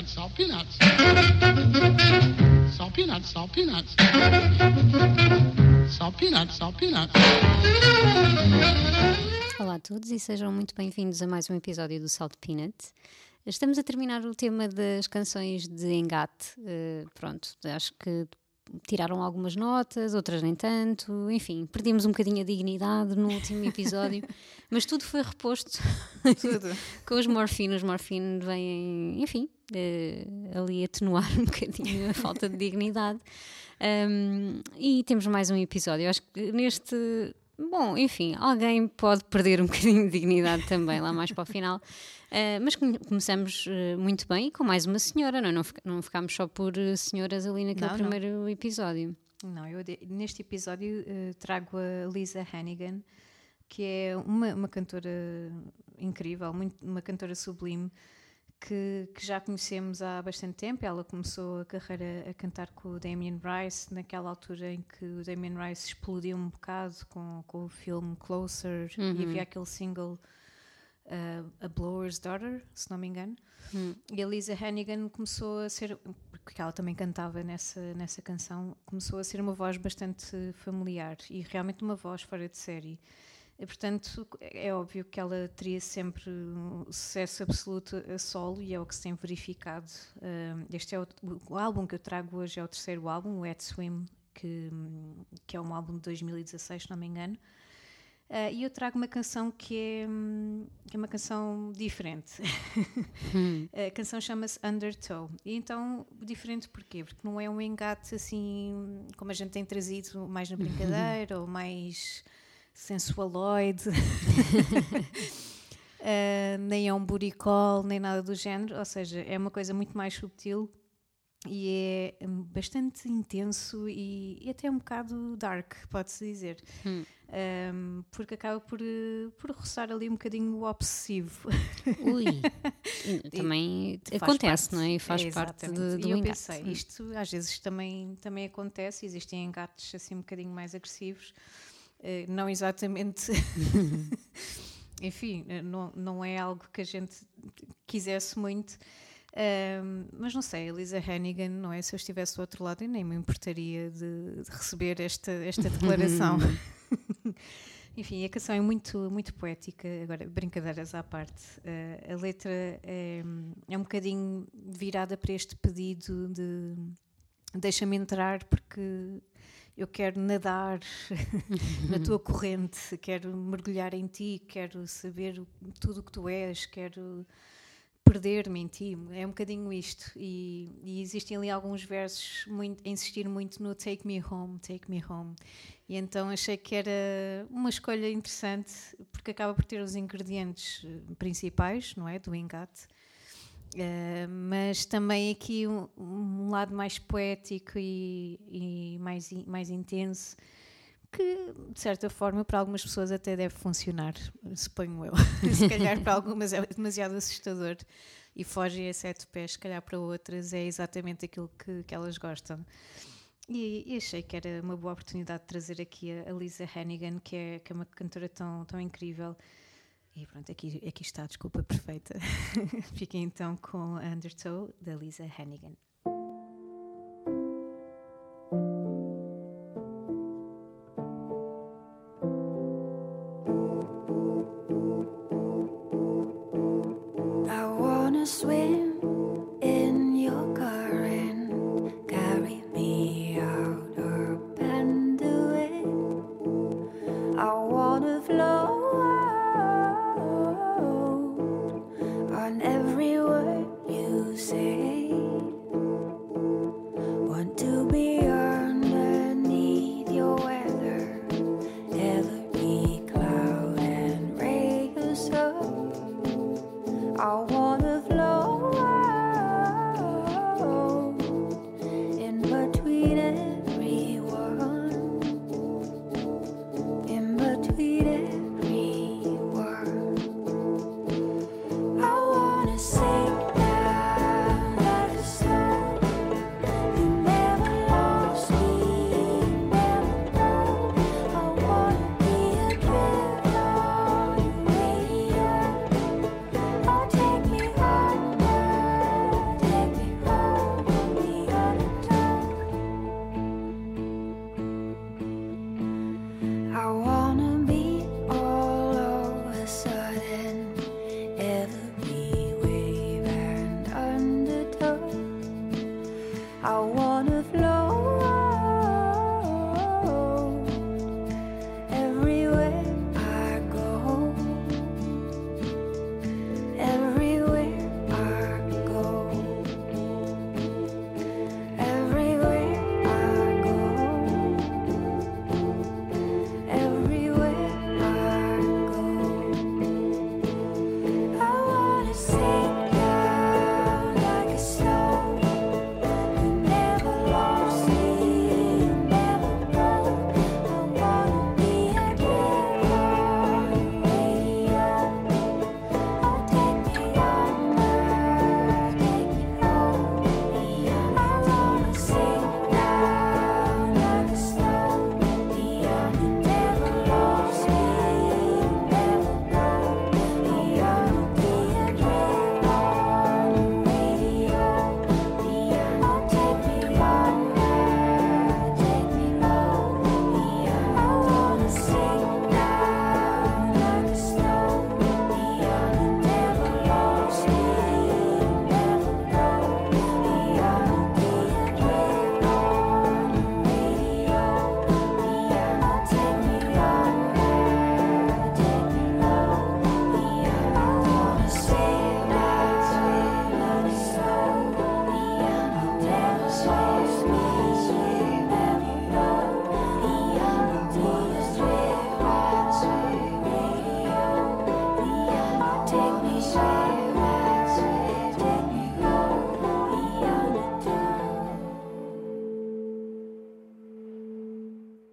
peanuts, peanuts. Salt peanuts, salt peanuts. Salt peanuts, salt peanuts. Olá a todos e sejam muito bem-vindos a mais um episódio do Salt Peanut. Estamos a terminar o tema das canções de engate. Uh, pronto, acho que tiraram algumas notas, outras nem tanto, enfim, perdemos um bocadinho a dignidade no último episódio, mas tudo foi reposto tudo. com os morfinos. Os morfinos vêm, enfim, uh, ali atenuar um bocadinho a falta de dignidade. Um, e temos mais um episódio. Eu acho que neste. Bom, enfim, alguém pode perder um bocadinho de dignidade também lá mais para o final. Uh, mas começamos uh, muito bem com mais uma senhora, não, é? não, não ficámos só por uh, senhoras ali naquele não, primeiro não. episódio. Não, eu neste episódio trago a Lisa Hannigan, que é uma, uma cantora incrível, muito, uma cantora sublime. Que, que, já conhecemos há bastante tempo. Ela começou a carreira a cantar com o Damien Rice, naquela altura em que o Damien Rice explodiu um bocado com, com o filme Closer uhum. e havia aquele single uh, A Blower's Daughter, se não me engano. Hum. E a Lisa Hannigan começou a ser, porque ela também cantava nessa, nessa canção, começou a ser uma voz bastante familiar e realmente uma voz fora de série. E, portanto, é óbvio que ela teria sempre um sucesso absoluto a solo e é o que se tem verificado. Uh, este é o, o, álbum que eu trago hoje, é o terceiro álbum, o Wet Swim, que, que é um álbum de 2016, se não me engano. Uh, e eu trago uma canção que é, hum, que é uma canção diferente. Hum. a canção chama-se Undertow. E então, diferente porquê? Porque não é um engate assim, como a gente tem trazido, mais na brincadeira ou mais sensualoide. uh, nem é um buricol, nem nada do género. Ou seja, é uma coisa muito mais subtil e é bastante intenso e, e até um bocado dark, pode-se dizer. Hum. Um, porque acaba por, por roçar ali um bocadinho o obsessivo. Ui, também acontece, parte, não é? E faz é, parte de, do e eu engate. pensei, isto às vezes também, também acontece, existem engates assim um bocadinho mais agressivos, uh, não exatamente. Enfim, eh, não, não é algo que a gente quisesse muito. Um, mas não sei, Elisa Hannigan, não é? Se eu estivesse do outro lado, eu nem me importaria de, de receber esta, esta declaração. Enfim, a canção é muito, muito poética, agora, brincadeiras à parte. Uh, a letra é, é um bocadinho virada para este pedido de deixa-me entrar porque eu quero nadar na tua corrente, quero mergulhar em ti, quero saber tudo o que tu és, quero perder-me em ti, é um bocadinho isto. E, e, existem ali alguns versos muito, insistir muito no Take Me Home, Take Me Home. E então achei que era uma escolha interessante, porque acaba por ter os ingredientes eh, principais, não é? Do engate. Uh, mas também aqui um, um, lado mais poético e, e mais, mais intenso que de certa forma para algumas pessoas até deve funcionar, suponho eu. se calhar para algumas é demasiado assustador e foge a sete pés, se calhar para outras é exatamente aquilo que, que elas gostam. E, e, achei que era uma boa oportunidade de trazer aqui a, a Lisa Hannigan, que é, que é uma cantora tão, tão incrível. E pronto, aqui, aqui está a desculpa perfeita. Fiquem então com a Undertow da Lisa Hannigan.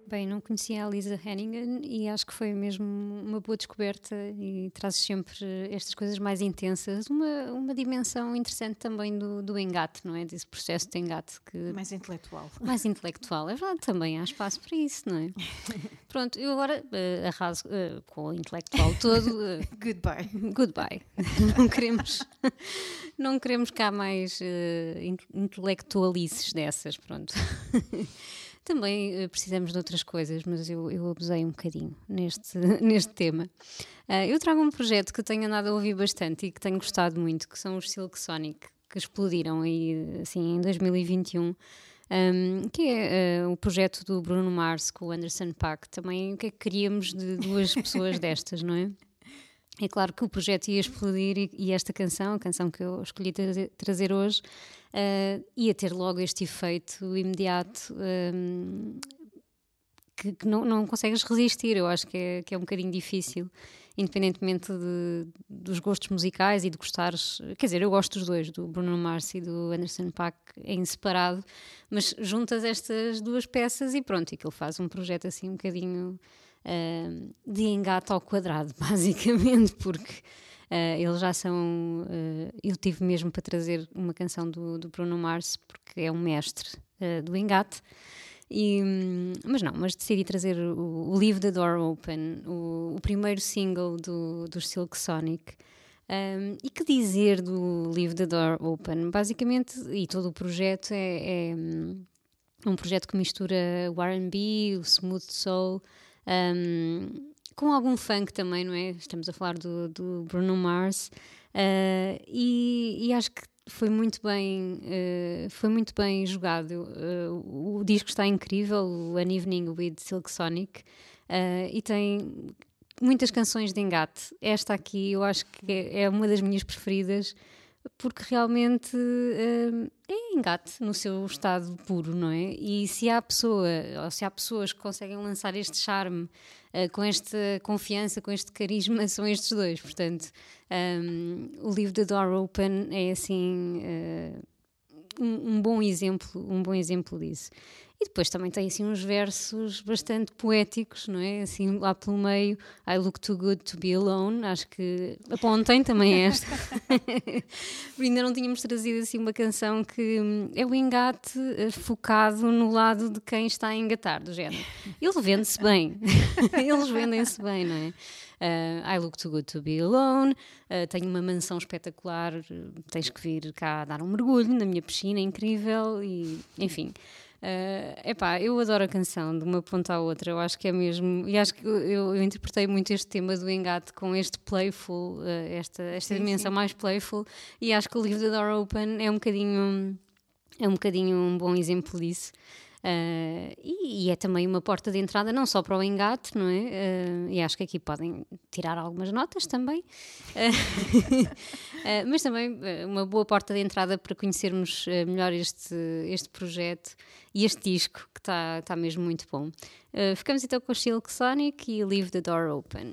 Bem, não conhecia a Lisa Hennigan e acho que foi mesmo uma boa descoberta e traz sempre estas coisas mais intensas, uma, uma dimensão interessante também do, do engate, não é? Desse processo de engate que Mais intelectual. mais intelectual. É verdade, também há espaço para isso, não é? Pronto, eu agora uh, arraso uh, com o intelectual todo. uh, Goodbye. goodbye. não queremos, não queremos cá mais uh, in- intelectualices dessas, pronto. Também uh, precisamos de outras coisas, mas eu, eu abusei um bocadinho neste, neste tema. Uh, eu trago um projeto que tenho andado a ouvir bastante e que tenho gostado muito, que são os Silk Sonic, que explodiram aí assim em 2021. Um, que é uh, o projeto do Bruno Mars com o Anderson Paak. Também o que é que queríamos de duas pessoas destas, não é? É claro que o projeto ia explodir e, e esta canção, a canção que eu escolhi trazer hoje, eh, ia ter logo este efeito imediato ehm, que, que não, não consegues resistir. Eu acho que é, que é um bocadinho difícil, independentemente de- dos gostos musicais e de gostares. Quer dizer, eu gosto dos dois, do Bruno Mars e do Anderson Paak em separado, mas juntas estas duas peças e pronto, e que ele faz um projeto assim um bocadinho ah, de engate ao quadrado, basicamente, porque ah, eles já são. ah, eu tive mesmo para trazer uma canção do, do Bruno Mars, porque é um mestre ah, do engate. E, hum, mas não, mas decidi trazer o, o Leave the Door Open, o, o primeiro single do, dos Silk Sonic. Um, e que dizer do Leave the Door Open? Basicamente, e todo o projeto é, é, hum, um projeto que mistura o RB, o smooth soul, um, com algum funk também, não é? Estamos a falar do, do Bruno Mars. Uh, e, e acho que foi muito bem uh, foi muito bem jogado Uh, o disco está incrível o An Evening with Silk Sonic e tem muitas canções de engate esta aqui eu acho que é uma das minhas preferidas porque realmente uh, é engate no seu estado puro, não é? E se há pessoa, ou se há pessoas que conseguem lançar este charme uh, com esta confiança, com este carisma, são estes dois. Portanto, um, o Leave the Door Open é assim uh, um, um bom exemplo, um bom exemplo disso. E depois também tem assim uns versos bastante poéticos, não é? Assim lá pelo meio, I look too good to be alone. Acho que apontem também esta. Ainda não tínhamos trazido assim uma canção que hum, é o engate eh, focado no lado de quem está a engatar, do género. Ele vende-se bem, eles vendem-se bem, não é? Uh, I look too good to be alone. Uh, tenho uma mansão espetacular. Tens que vir cá dar um mergulho na minha piscina, é incrível. E enfim, uh, epá, eu adoro a canção de uma ponta à outra. Eu acho que é mesmo. E acho que eu, eu- interpretei muito este tema do engate com este playful, uh, esta, esta Sim, dimensão sim. mais playful. E acho que o Leave the Door Open é um bocadinho. É um bocadinho um bom exemplo disso. Ah, e, e é também uma porta de entrada não só para o engate, não é? Ah, e acho que aqui podem tirar algumas notas também, ah, mas também uma boa porta de entrada para conhecermos melhor este, este projeto e este disco que está tá mesmo muito bom. Ficamos então com o Silk Sonic e Leave the Door Open.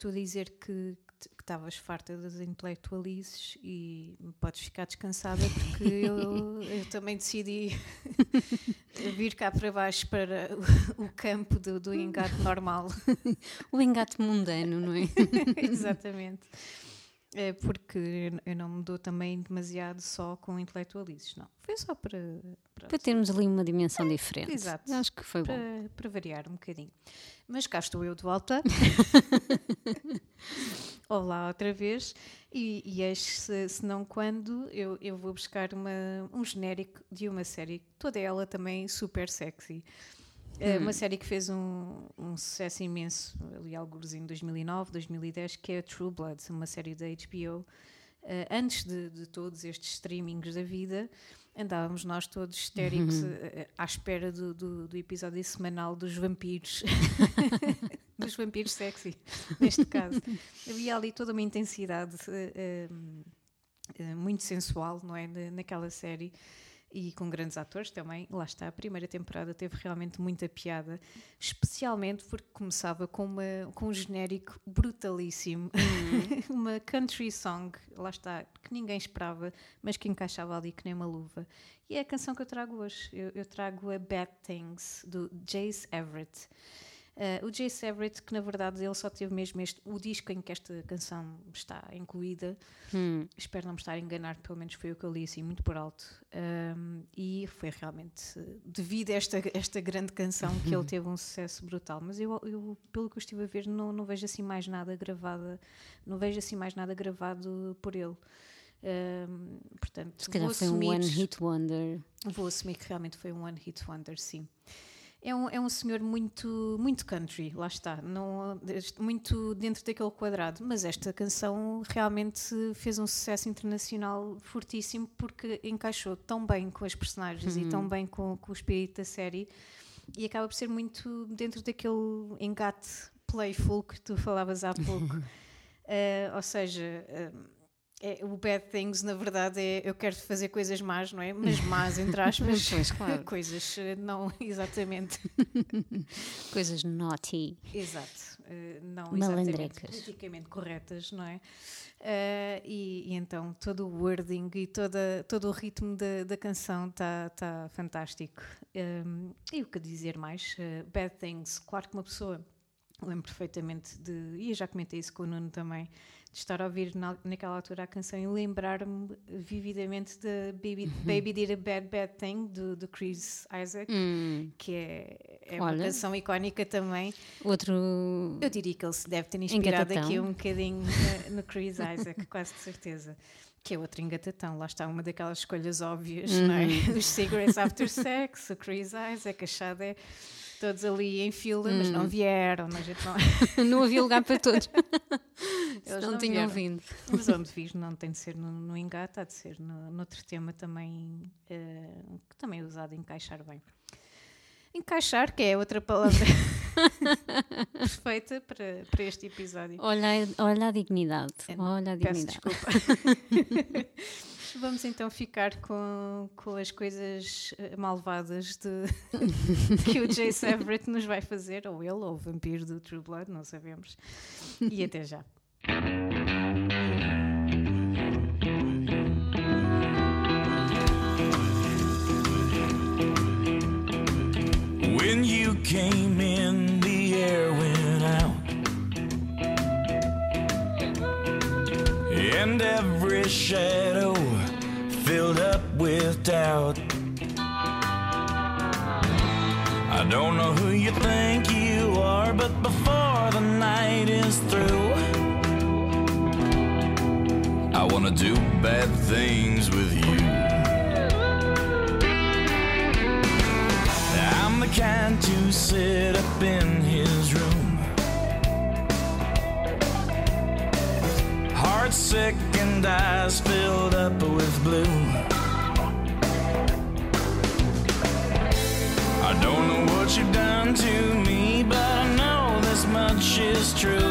Tu a dizer que estavas farta das intelectualices e podes ficar descansada porque eu, eu também decidi vir cá para baixo para o, o campo do, do engate normal. O engate mundano, não é? Exatamente. É porque eu não me dou também demasiado só com intelectualices, não. Foi só para, para, Para termos ali uma dimensão diferente. exato. Acho que foi bom. para, para variar um bocadinho. Mas cá estou eu de volta. Olá outra vez. E, e eis se, se não quando eu, eu vou buscar uma, um genérico de uma série, toda ela também super sexy. É Uma série que fez um, um sucesso imenso ali alguns em 2009, 2010, que é True Blood, uma série da HBO. Eh, antes de, de todos estes streamings da vida, andávamos nós todos histéricos eh, à espera do, do, do episódio semanal dos vampiros. dos vampiros sexy, neste caso. Havia ali toda uma intensidade eh, eh, muito sensual, não é? Na- Naquela série. E com grandes atores também, lá está, a primeira temporada teve realmente muita piada, especialmente porque começava com, uma, com um genérico brutalíssimo, uma country song, lá está, que ninguém esperava, mas que encaixava ali que nem uma luva. E é a canção que eu trago hoje. Eu, eu trago a Bad Things, do Jace Everett. Uh, o Jace Everett, que na verdade ele só teve mesmo este, o disco em que esta canção está incluída, Hum. espero não me estar a enganar, pelo menos foi o que eu li assim muito por alto. Um, e foi realmente devido a esta, esta grande canção que ele teve um sucesso brutal. Mas eu, eu, pelo que eu estive a ver, não, não vejo assim mais nada gravada, não vejo assim mais nada gravado por ele. Um, portanto, Se calhar foi um one hit wonder. Vou assumir que realmente foi um one hit wonder, sim. É um, é um senhor muito, muito country, lá está, não, muito dentro daquele quadrado, mas esta canção realmente fez um sucesso internacional fortíssimo porque encaixou tão bem com as personagens e tão bem com, com o espírito da série. E acaba por ser muito dentro daquele engate playful que tu falavas há pouco. Eh, ou seja, eh, é, o bad things na verdade é eu quero fazer coisas más, não é? Mas más entre aspas, Pois, claro. coisas eh, não exatamente, Coisas naughty. exato, eh, não exatamente politicamente corretas, não é? Eh, e, e então todo o wording e toda, todo o ritmo da, da canção está tá fantástico. Um, e o que dizer mais? Eh, bad things, claro que uma pessoa lembro perfeitamente de, e eu já comentei isso com o Nuno também, de estar a ouvir na, naquela altura a canção e lembrar-me vividamente da Baby, Baby Did a Bad Bad Thing do, do Chris Isaac, Hum. que é, é uma canção icónica também. Outro. Eu diria que ele se deve ter inspirado Engatatão. aqui um bocadinho no Chris Isaac, quase de certeza. Que é outro engatatão, lá está uma daquelas escolhas óbvias, não é? Uhum. Os Cigarettes After Sex, o Chris Isaac, a Xadé, todos ali em fila, mas Hum. não vieram, a gente não, não havia lugar para todos. Eles não, não tinham vieram. vindo. Mas onde fiz não tem de ser no, no engate, há de ser no, noutro tema também, eh, que também é usado encaixar bem. Encaixar, que é outra palavra perfeita para, para este episódio. Olha, a- olha a dignidade. É, Olha a Peço dignidade. desculpa. Vamos então ficar com, com as coisas eh, malvadas de, que o Jace Everett nos vai fazer, ou ele, ou o vampiro do True Blood, não sabemos. E até já. When you came in, the air went out. And every shadow filled up with doubt. I don't know who you think you are, but before the night is through, I wanna do bad things with you. I'm the kind to sit up in his Heart sick and eyes filled up with blue. I don't know what you've done to me, but I know this much is true.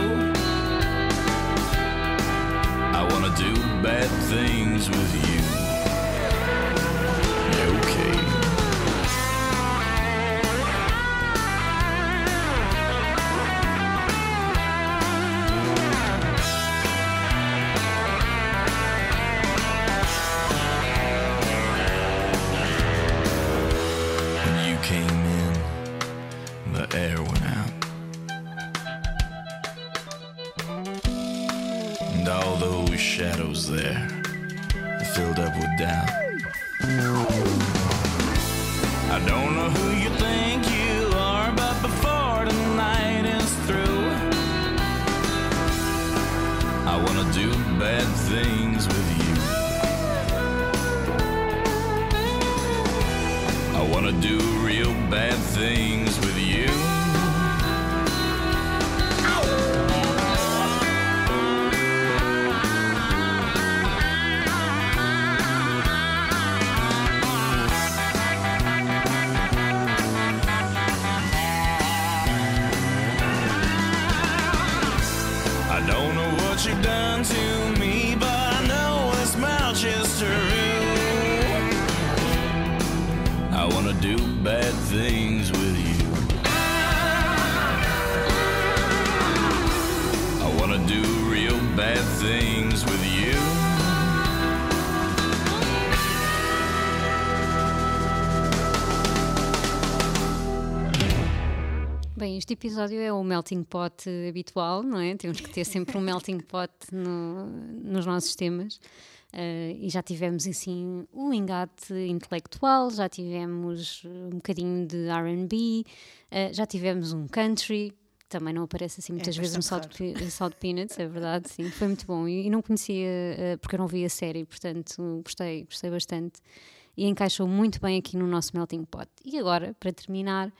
Filled up with doubt. Episódio é o melting pot habitual, não é? Temos que ter sempre um melting pot no- nos nossos temas. Eh, e já tivemos assim o engate intelectual, já tivemos um bocadinho de RB, eh, já tivemos um country, também não aparece assim muitas vezes no Salt, Peanuts, é verdade, sim, foi muito bom. E, e não conhecia, eh, porque eu não vi a série, portanto gostei, gostei bastante. E encaixou muito bem aqui no nosso melting pot. E agora, para terminar,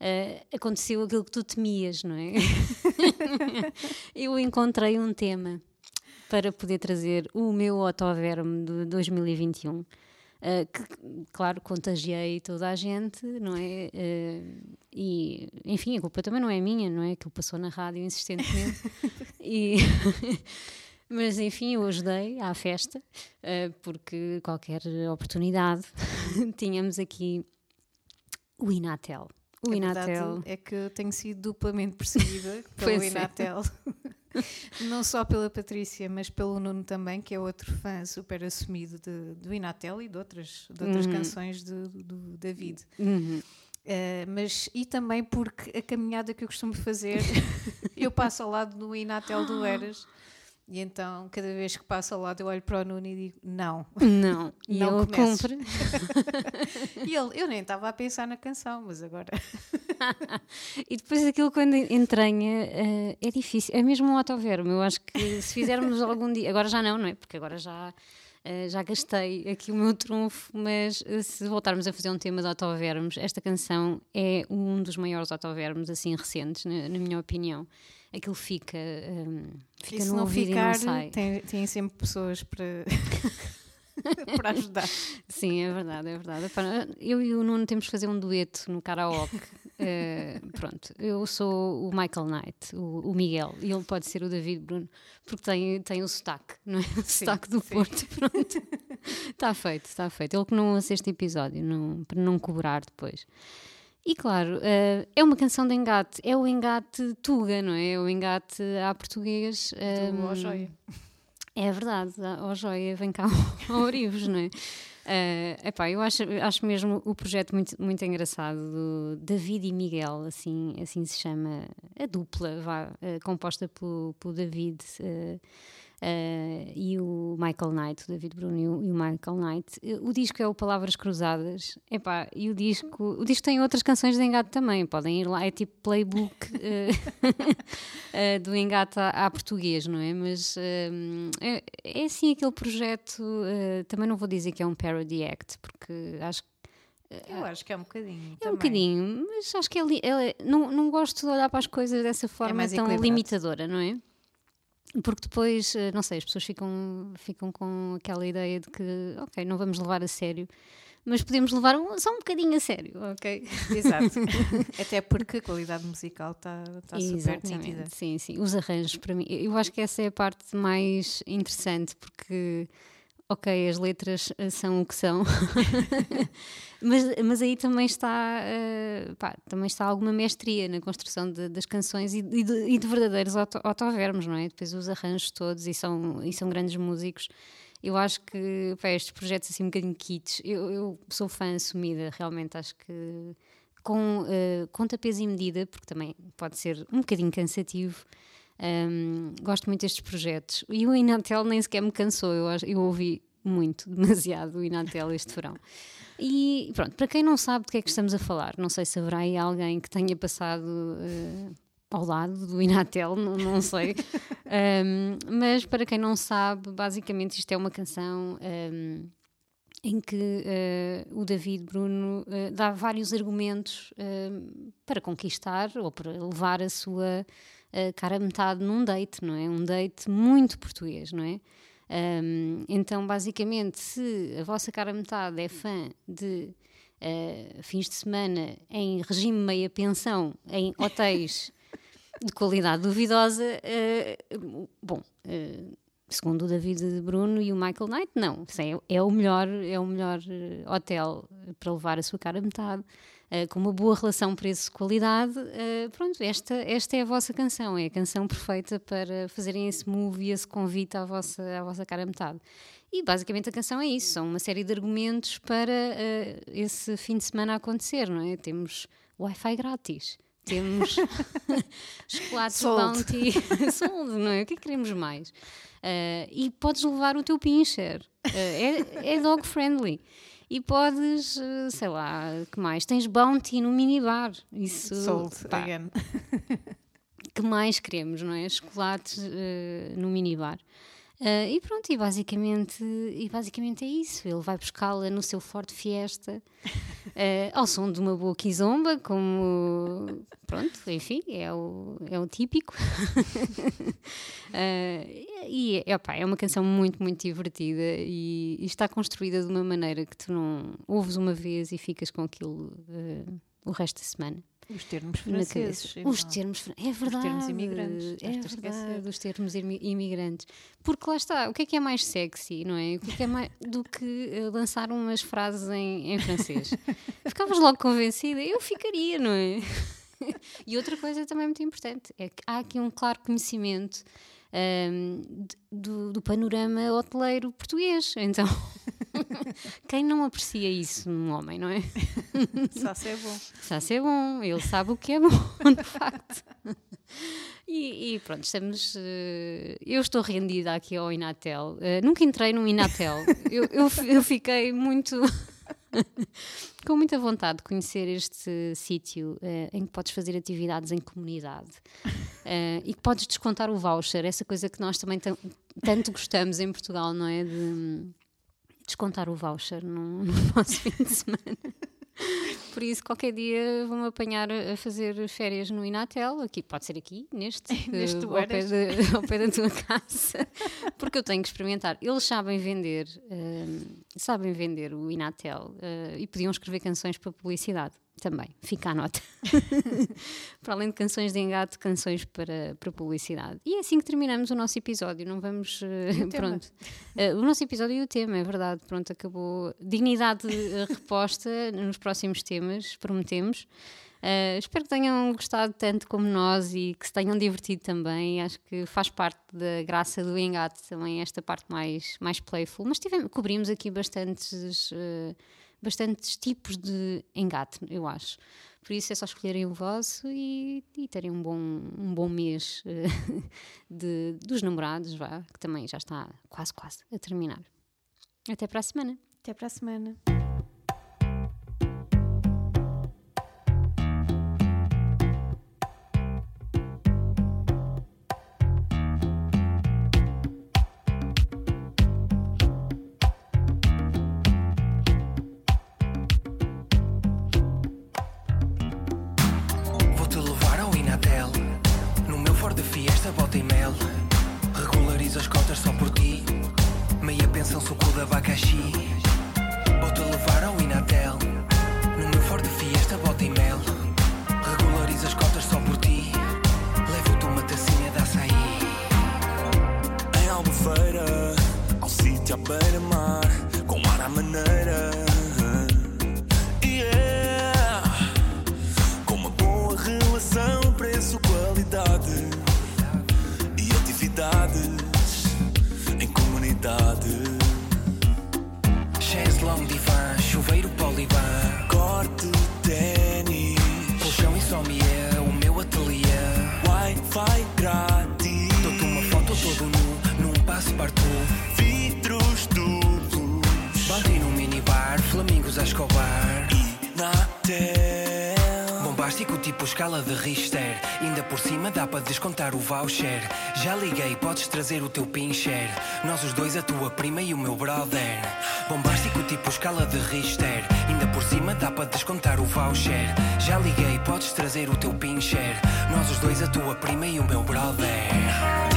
eh, aconteceu aquilo que tu temias, não é? eu encontrei um tema para poder trazer o meu otoverme de 2021. eh, que, claro, contagiei toda a gente, não é? Eh, e, enfim, a culpa também não é minha, não é? Que passou na rádio insistentemente. e, mas, enfim, eu ajudei à festa, eh, porque qualquer oportunidade tínhamos aqui o Inatel. O A Inatel. é que eu tenho sido duplamente perseguida pelo é. Inatel. Não só pela Patrícia, mas pelo Nuno também, que é outro fã super assumido de, do Inatel e de outras, de outras canções de- do David. Uhum. Eh, mas e também porque a caminhada que eu costumo fazer, eu passo ao lado do Inatel do Eras. E então, cada vez que passo ao lado, eu olho para o Nuno e digo: Não. Não, e Não ele cumpre. E ele, eu nem estava a pensar na canção, mas agora. E depois aquilo quando entranha eh, é difícil. É mesmo um autoverme. Eu acho que se fizermos algum dia. Agora já não, não é? Porque agora já. eh, já gastei aqui o meu trunfo, mas eh, se voltarmos a fazer um tema de autovermes, esta canção é um dos maiores autovermes assim recentes, na, na minha opinião. Aquilo fica, ehm, fica no não ouvido ficar, e não sai. tem, tem sempre pessoas para, para ajudar. Sim, é verdade, é verdade. Eu e o Nuno temos que fazer um dueto no karaoke. Eh, pronto, eu sou o Michael Knight, o, o Miguel, e ele pode ser o David Bruno, porque tem, tem o sotaque, não é? O sotaque do sim. Porto. Pronto, está feito, está feito. Ele que não ouça este episódio, não, para não cobrar depois. E claro, eh, é uma canção de engate, é o engate Tuga, não é? É o engate à português. Do ehm, Ó Joia. é verdade, ó Joia, vem cá ao Orivos, não é? Eh, epá, eu acho, acho mesmo o projeto muito, muito engraçado do David e Miguel, assim, assim se chama a dupla, vá, eh, composta pelo, pelo David eh, eh, e o Michael Knight, o David Bruno e o, e o Michael Knight. Eh, O disco é o Palavras Cruzadas, epá, e o disco, o disco tem outras canções de engate também, podem ir lá, é tipo playbook eh, do engate à, à português, não é? Mas eh, é, é assim aquele projeto, também não vou dizer que é um parody act, porque acho que Eu acho que é um bocadinho. é também. um bocadinho, mas acho que é, li- é- não, não gosto de olhar para as coisas dessa forma mais tão limitadora, não é? Porque depois, eh, não sei, as pessoas ficam, ficam com aquela ideia de que, ok, não vamos levar a sério, mas podemos levar um- só um bocadinho a sério, ok? Exato. Até porque a qualidade musical está tá super nítida. Sim, sim. Os arranjos, para mim, eu acho que essa é a parte mais interessante, porque, ok, as letras eh, são o que são, mas, mas aí também está, eh, pá, também está alguma mestria na construção de- das canções e, de, e de verdadeiros auto, autovermos, não é? Depois os arranjos todos e são, e são grandes músicos. Eu acho que pá, estes projetos assim um bocadinho kits, eu, eu sou fã assumida, realmente acho que com uh, conta peso e medida, porque também pode ser um bocadinho cansativo, Um, gosto muito destes projetos. E o Inatel nem sequer me cansou, eu, eu ouvi muito, demasiado o Inatel este verão. E pronto, para quem não sabe do que é que estamos a falar, não sei se haverá aí alguém que tenha passado eh, ao lado do Inatel, não, não sei. Um, mas para quem não sabe, basicamente isto é uma canção. um, em que eh, o David Bruno eh, dá vários argumentos para conquistar ou para levar a sua eh, cara metade num date, não é? Um date muito português, não é? Um, então, basicamente, se a vossa cara metade é fã de eh, fins de semana em regime meia pensão, em hotéis de qualidade duvidosa, eh, bom, eh, segundo o David Bruno e o Michael Knight, não, é, é o melhor, é o melhor hotel para levar a sua cara a metade, eh, com uma boa relação preço-qualidade. eh, pronto, esta, esta é a vossa canção, é a canção perfeita para fazerem esse move e esse convite à vossa, à vossa cara metade. E basicamente a canção é isso, são uma série de argumentos para eh, esse fim de semana acontecer, não é? Temos Wi-Fi grátis. Temos chocolate Sold. Bounty sold, não é? O que é que queremos mais? Ah, e podes levar o teu pincher, Ah, é, é dog friendly. E podes, ah, sei lá, que mais? Tens Bounty no minibar. Isso, Sold pá, again. que mais queremos, não é? Chocolates eh, no minibar. Eh, e pronto, e basicamente, e basicamente é isso. Ele vai buscá-la no seu Ford Fiesta, eh, ao som de uma boa quizomba, como. Pronto, enfim, é o, é o típico. Eh, e opá, é uma canção muito, muito divertida e, e está construída de uma maneira que tu não ouves uma vez e ficas com aquilo o resto da semana Os termos franceses. Os termos, fran- é verdade. termos imigrantes, É verdade, os termos imi- imigrantes. Porque lá está, o que é que é mais sexy, não é? O que é que é mais do que eh, lançar umas frases em, em francês? Ficavas logo convencida, eu ficaria, não é? e outra coisa também muito importante é que há aqui um claro conhecimento ahm, de- do, do panorama hoteleiro português. Então, quem não aprecia isso num homem, não é? Só se é bom. Ser bom, ele sabe o que é bom, de facto. E, e pronto, estamos. eh, eu estou rendida aqui ao Inatel. Eh, nunca entrei num Inatel. Eu, eu, eu fiquei muito. com muita vontade de conhecer este sítio eh, em que podes fazer atividades em comunidade Eh, e que podes descontar o voucher, essa coisa que nós também tam- tanto gostamos em Portugal, não é? De descontar o voucher no, no nosso fim de semana. Por isso, qualquer dia vou-me apanhar a fazer férias no Inatel, aqui, pode ser aqui, neste, Neste eh, ao, pé de- ao pé da tua casa, porque eu tenho que experimentar. Eles sabem vender, eh, sabem vender o Inatel eh, e podiam escrever canções para publicidade também, fica a nota. para além de canções de engate, canções para, para publicidade. E é assim que terminamos o nosso episódio, não vamos. eh, pronto. Eh, o nosso episódio e o tema, é verdade. Pronto, acabou. Dignidade reposta nos próximos temas, prometemos. Eh, espero que tenham gostado tanto como nós e que se tenham divertido também. Acho que faz parte da graça do engate também, esta parte mais, mais playful. Mas tivemos, cobrimos aqui bastantes, bastantes tipos de engate, eu acho. Por isso é só escolherem o vosso e, e terem um bom, um bom mês eh, de, dos namorados, vá, que também já está quase, quase a terminar. Até para a semana. Até para a semana. Escala de Richter. Ainda por cima dá para descontar o voucher. Já liguei, podes trazer o teu pincher. Nós os dois, a tua prima e o meu brother. Bombástico tipo escala de Richter. Ainda por cima dá para descontar o voucher. Já liguei, podes trazer o teu pincher. Nós os dois, a tua prima e o meu brother.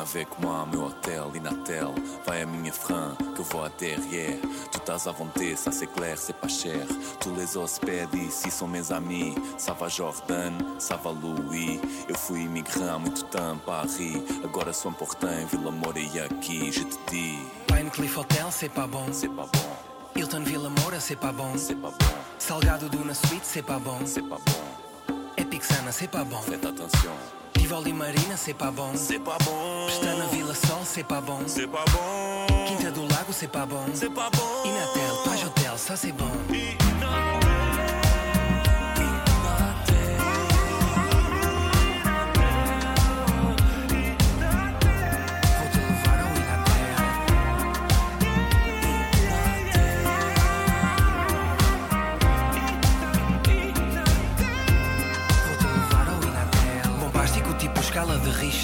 Avec moi, meu hotel, Inatel Vai à minha frein, que eu vou à derrière. Tu estás à vontade, ça c'est clair, c'est pas cher. Tous les hospedes ici sont mes amis. Ça va Jordan, ça va Louis. Eu fui imigrant há muito tempo, Paris. Agora sou important, Vila Moura e aqui Je te dis, Pine Cliff Hotel, c'est pas bon. c'est pas bon, Hilton Villa Moura, c'est pas bon. c'est pas bon, Salgado Duna Suite, c'est pas bon. c'est pas bon. Epic Sana, c'est pas bon. Faites attention, Tivoli Marina, c'est pas bon Pestana Vila Sol, bon. C'est pas bon Quinta do Lago, bon. C'est pas bon Inatel, Page Hotel, ça c'est bon. Vou-te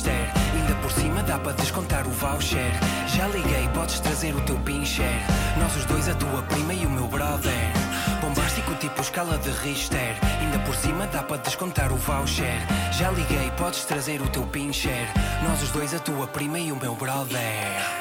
Richter. Ainda por cima dá para descontar o voucher. Já liguei, podes trazer o teu pincher. Nós os dois, a tua prima e o meu brother. Bombástico tipo escala de Richter. Ainda por cima dá para descontar o voucher. Já liguei, podes trazer o teu pincher. Nós os dois, a tua prima e o meu brother.